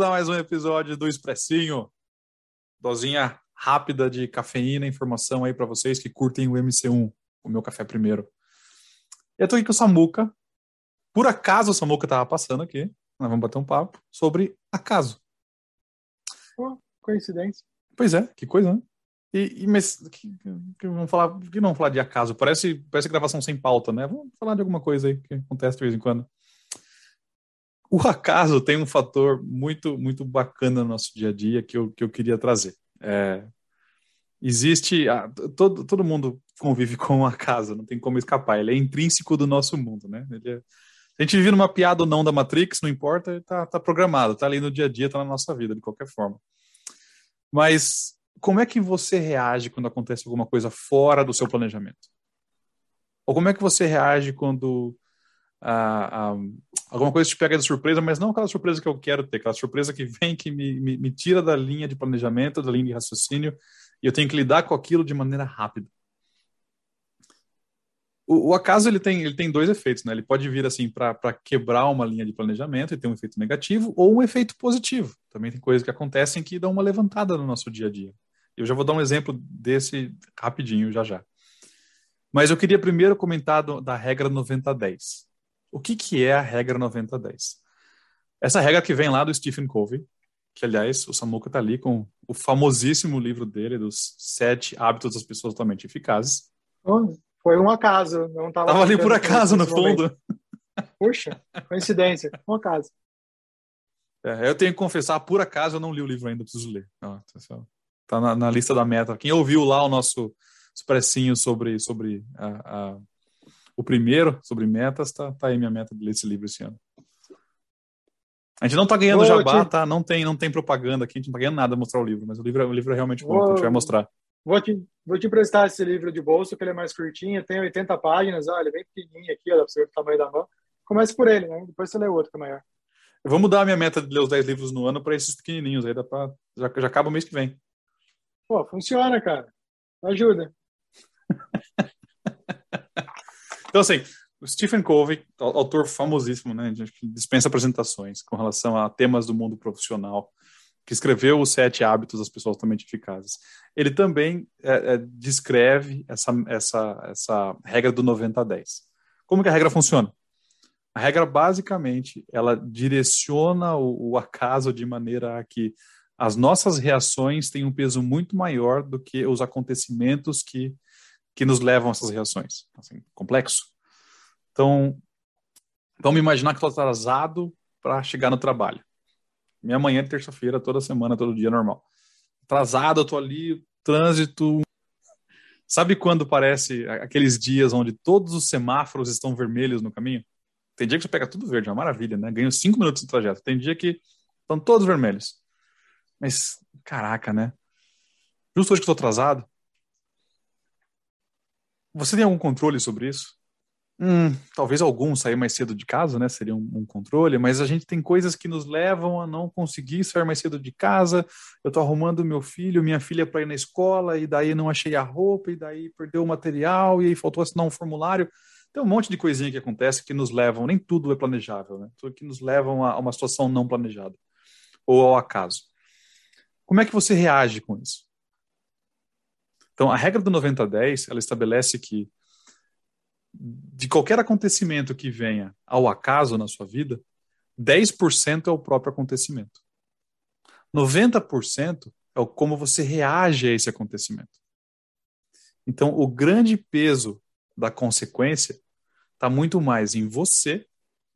Bem-vindos a mais um episódio do Expressinho. Dozinha rápida de cafeína, informação aí para vocês que curtem o MC1, o meu café primeiro. Eu tô aqui com o Samuca. Por acaso o Samuca tava passando aqui. Nós vamos bater um papo sobre acaso. Oh, coincidência. Pois é, que coisa, né? E, e mas que, que, vamos falar, que não falar de acaso? Parece, parece gravação sem pauta, né? Vamos falar de alguma coisa aí que acontece de vez em quando. O acaso tem um fator muito, muito bacana no nosso dia a dia que eu, que eu queria trazer. É, existe. Ah, todo, todo mundo convive com o acaso, não tem como escapar. Ele é intrínseco do nosso mundo, né? Ele é, a gente vive numa piada ou não da Matrix, não importa, está tá programado, está ali no dia a dia, está na nossa vida, de qualquer forma. Mas como é que você reage quando acontece alguma coisa fora do seu planejamento? Ou como é que você reage quando ah, ah, alguma coisa te pega de surpresa, mas não aquela surpresa que eu quero ter, aquela surpresa que vem, que me, me, me tira da linha de planejamento, da linha de raciocínio, e eu tenho que lidar com aquilo de maneira rápida. O, o acaso ele tem, ele tem dois efeitos, né? Ele pode vir assim para quebrar uma linha de planejamento e ter um efeito negativo, ou um efeito positivo. Também tem coisas que acontecem que dão uma levantada no nosso dia a dia. Eu já vou dar um exemplo desse rapidinho já já. Mas eu queria primeiro comentar do, da regra 90-10. O que, que é a regra 90-10? Essa regra que vem lá do Stephen Covey, que aliás o Samuka está ali com o famosíssimo livro dele dos sete hábitos das pessoas totalmente eficazes. Foi um acaso, não estava. Tava ali por acaso no fundo. Puxa, coincidência, um acaso. É, eu tenho que confessar, por acaso eu não li o livro ainda, preciso ler. Está tá na, na, lista da meta. Quem ouviu lá o nosso expressinho sobre sobre a, a o primeiro sobre metas, tá, tá aí minha meta de ler esse livro esse ano. A gente não tá ganhando jabá, te... tá? Não tem, não tem propaganda aqui, a gente não tá ganhando nada mostrar o livro, mas o livro, o livro é realmente bom, então a gente vai mostrar. Vou te, vou te emprestar esse livro de bolso, que ele é mais curtinho, tem 80 páginas, ele é bem pequenininho aqui, dá pra você ver o tamanho da mão. Comece por ele, né? Depois você lê outro que é maior. Eu vou mudar a minha meta de ler os 10 livros no ano para esses pequenininhos, aí dá pra, já, já acaba o mês que vem. Pô, funciona, cara. Ajuda. então, assim, o Stephen Covey, autor famosíssimo, né, dispensa apresentações com relação a temas do mundo profissional, que escreveu os sete hábitos das pessoas altamente eficazes. Ele também é, é, descreve essa, essa, essa regra do 90 a 10. Como que a regra funciona? A regra, basicamente, ela direciona o, o acaso de maneira a que as nossas reações têm um peso muito maior do que os acontecimentos que, que nos levam a essas reações. Assim, complexo. Então, vamos imaginar que estou atrasado para chegar no trabalho. Minha manhã é terça-feira, toda semana, todo dia normal. Atrasado, eu tô ali, trânsito. Sabe quando parece aqueles dias onde todos os semáforos estão vermelhos no caminho? Tem dia que você pega tudo verde, é uma maravilha, né? Ganho cinco minutos no trajeto. Tem dia que estão todos vermelhos. Mas, caraca, né? Justo hoje que estou atrasado. Você tem algum controle sobre isso? Hum, talvez algum sair mais cedo de casa, né? Seria um, um, controle, mas a gente tem coisas que nos levam a não conseguir sair mais cedo de casa. Eu tô arrumando meu filho, minha filha para ir na escola, e daí não achei a roupa, e daí perdeu o material, e aí faltou assinar um formulário. Tem um monte de coisinha que acontece que nos levam, nem tudo é planejável, né? Tudo que nos levam a uma situação não planejada ou ao acaso. Como é que você reage com isso? Então, a regra do 90-10, ela estabelece que de qualquer acontecimento que venha ao acaso na sua vida, 10% é o próprio acontecimento. 90% é como você reage a esse acontecimento. Então, o grande peso da consequência está muito mais em você,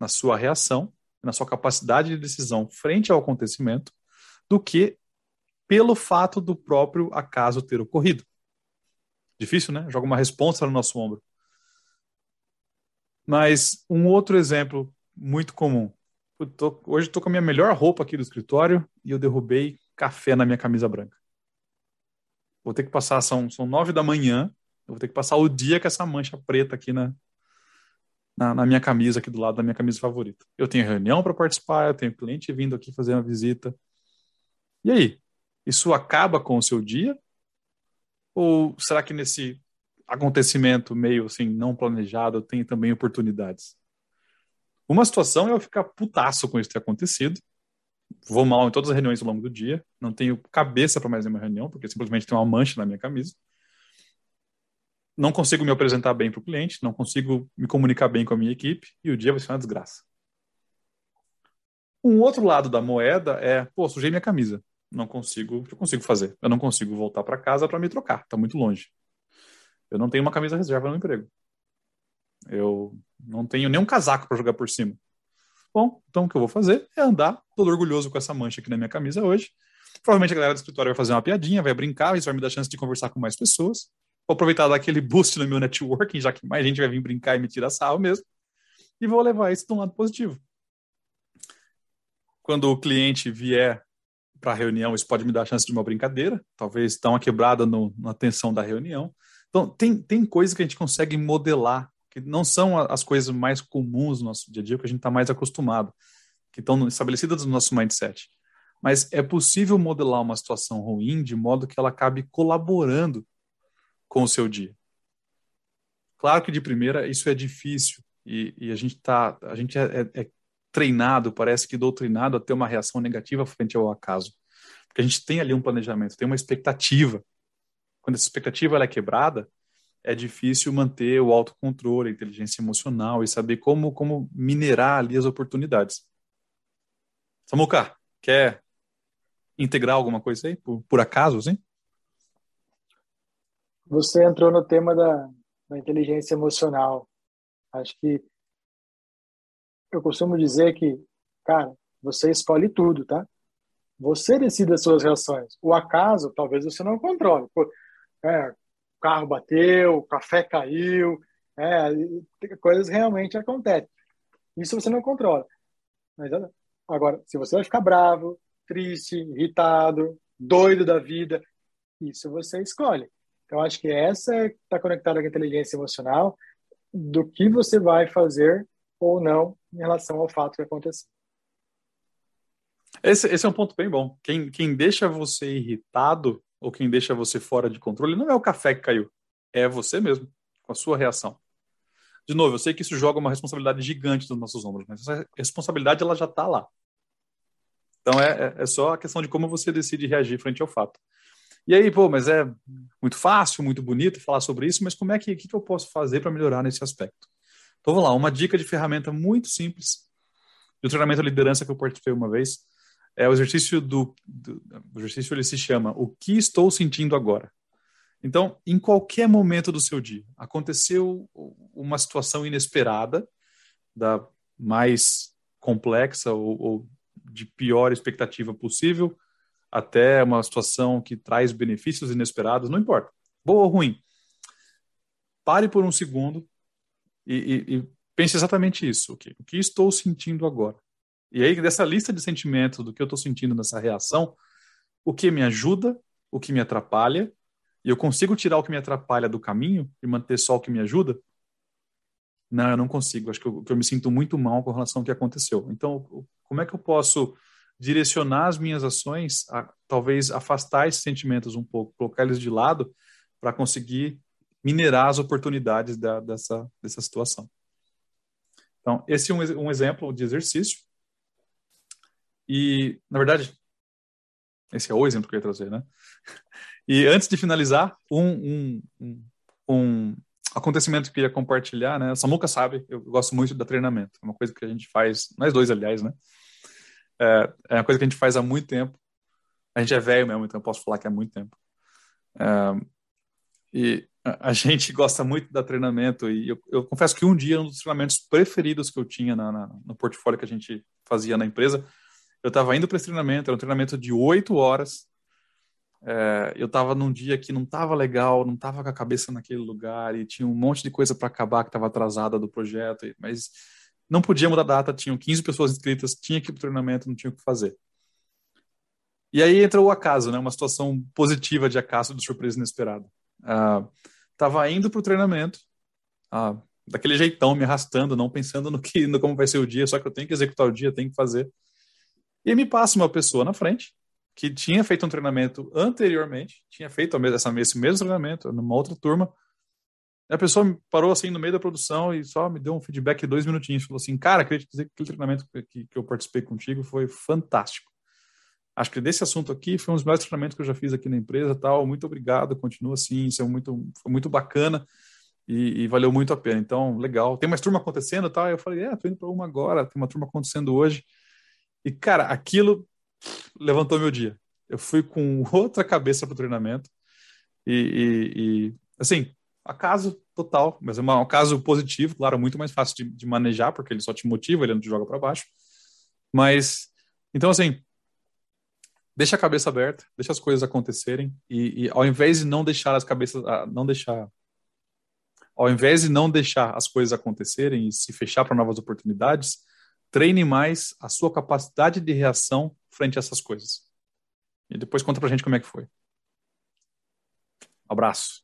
na sua reação, na sua capacidade de decisão frente ao acontecimento, do que pelo fato do próprio acaso ter ocorrido. Difícil, né? Joga uma resposta no nosso ombro. Mas um outro exemplo muito comum. Eu tô, hoje estou com a minha melhor roupa aqui do escritório e eu derrubei café na minha camisa branca. Vou ter que passar, são, são nove da manhã, eu vou ter que passar o dia com essa mancha preta aqui na, na, na minha camisa, aqui do lado da minha camisa favorita. Eu tenho reunião para participar, eu tenho cliente vindo aqui fazer uma visita. E aí? Isso acaba com o seu dia? Ou será que nesse acontecimento meio assim não planejado tem também oportunidades. Uma situação é eu ficar putaço com isso ter acontecido, vou mal em todas as reuniões ao longo do dia, não tenho cabeça para mais nenhuma reunião, porque simplesmente tem uma mancha na minha camisa. Não consigo me apresentar bem para o cliente, não consigo me comunicar bem com a minha equipe e o dia vai ser uma desgraça. Um outro lado da moeda é, pô, sujei minha camisa. Não consigo, eu consigo fazer? Eu não consigo voltar para casa para me trocar, está muito longe. Eu não tenho uma camisa reserva no emprego. Eu não tenho nenhum casaco para jogar por cima. Bom, então o que eu vou fazer é andar todo orgulhoso com essa mancha aqui na minha camisa hoje. Provavelmente a galera do escritório vai fazer uma piadinha, vai brincar, isso vai me dar chance de conversar com mais pessoas. Vou aproveitar daquele boost no meu networking, já que mais gente vai vir brincar e me tirar sarro mesmo. E vou levar isso de um lado positivo. Quando o cliente vier para a reunião, isso pode me dar a chance de uma brincadeira, talvez dar uma quebrada no, na tensão da reunião. Então, tem, tem coisas que a gente consegue modelar que não são as coisas mais comuns no nosso dia a dia, que a gente está mais acostumado, que estão estabelecidas no nosso mindset. Mas é possível modelar uma situação ruim de modo que ela acabe colaborando com o seu dia. Claro que de primeira isso é difícil e, e a gente tá, a gente é, é, é treinado, parece que doutrinado a ter uma reação negativa frente ao acaso, porque a gente tem ali um planejamento, tem uma expectativa. Quando essa expectativa é quebrada, é difícil manter o autocontrole, a inteligência emocional e saber como, como minerar ali as oportunidades. Samuca, quer integrar alguma coisa aí, por, por acaso, sim? Você entrou no tema da, da inteligência emocional. Acho que eu costumo dizer que, cara, você escolhe tudo, tá? Você decide as suas reações. O acaso, talvez você não controle. É, carro bateu, o café caiu, é, coisas realmente acontecem. Isso você não controla. Mas agora, se você vai ficar bravo, triste, irritado, doido da vida, isso você escolhe. Então, acho que essa está conectada com a inteligência emocional do que você vai fazer ou não em relação ao fato que aconteceu. Esse, esse é um ponto bem bom. Quem, quem deixa você irritado ou quem deixa você fora de controle não é o café que caiu, é você mesmo, com a sua reação. De novo, eu sei que isso joga uma responsabilidade gigante nos nossos ombros, mas essa responsabilidade ela já está lá. Então é, é, é só a questão de como você decide reagir frente ao fato. E aí, pô, mas é muito fácil, muito bonito falar sobre isso, mas como é que, que eu posso fazer para melhorar nesse aspecto? Então vamos lá, uma dica de ferramenta muito simples do treinamento de liderança que eu participei uma vez é o exercício do, do o exercício ele se chama o que estou sentindo agora. Então, em qualquer momento do seu dia, aconteceu uma situação inesperada, da mais complexa ou, ou de pior expectativa possível, até uma situação que traz benefícios inesperados, não importa, boa ou ruim. Pare por um segundo e, e, e pense exatamente isso. Okay? O que estou sentindo agora? E aí, dessa lista de sentimentos, do que eu estou sentindo nessa reação, o que me ajuda, o que me atrapalha, e eu consigo tirar o que me atrapalha do caminho e manter só o que me ajuda? Não, eu não consigo. Acho que eu, que eu me sinto muito mal com relação ao que aconteceu. Então, como é que eu posso direcionar as minhas ações a talvez afastar esses sentimentos um pouco, colocar eles de lado para conseguir minerar as oportunidades da, dessa, dessa situação? Então, esse é um, um exemplo de exercício. E, na verdade, esse é o exemplo que eu ia trazer, né? E antes de finalizar, um, um, um, acontecimento que eu queria compartilhar, né? A Samuca sabe, eu gosto muito da treinamento. É uma coisa que a gente faz, nós dois, aliás, né? É, é uma coisa que a gente faz há muito tempo. A gente é velho mesmo, então eu posso falar que é muito tempo. É, e a gente gosta muito da treinamento e eu, eu, confesso que um dia um dos treinamentos preferidos que eu tinha na, na, no portfólio que a gente fazia na empresa eu estava indo para esse treinamento, era um treinamento de oito horas. É, eu estava num dia que não estava legal, não estava com a cabeça naquele lugar e tinha um monte de coisa para acabar que estava atrasada do projeto, mas não podia mudar a data, tinham 15 pessoas inscritas, tinha que ir para treinamento, não tinha o que fazer. E aí entra o acaso, né? uma situação positiva de acaso, de surpresa inesperada. Estava uh, indo para o treinamento, uh, daquele jeitão, me arrastando, não pensando no que, no como vai ser o dia, só que eu tenho que executar o dia, tenho que fazer. E me passa uma pessoa na frente que tinha feito um treinamento anteriormente, tinha feito essa, esse mesmo treinamento numa outra turma. A pessoa parou assim no meio da produção e só me deu um feedback dois minutinhos. Falou assim: Cara, queria te dizer que aquele treinamento que, que eu participei contigo foi fantástico. Acho que desse assunto aqui foi um dos melhores treinamentos que eu já fiz aqui na empresa, tal. Muito obrigado, continua assim, isso é muito, foi muito bacana e, e, valeu muito a pena. Então, legal. Tem mais turma acontecendo, tal. Eu falei, é, tô indo para uma agora, tem uma turma acontecendo hoje. E cara, aquilo levantou meu dia. Eu fui com outra cabeça para o treinamento e, e, e, assim, acaso total, mas é um caso positivo, claro, muito mais fácil de, de manejar porque ele só te motiva, ele não te joga para baixo. Mas então assim, deixa a cabeça aberta, deixa as coisas acontecerem e, e ao invés de não deixar as cabeças, ah, não deixar, ao invés de não deixar as coisas acontecerem e se fechar para novas oportunidades, treine mais a sua capacidade de reação frente a essas coisas. E depois conta pra gente como é que foi. abraço.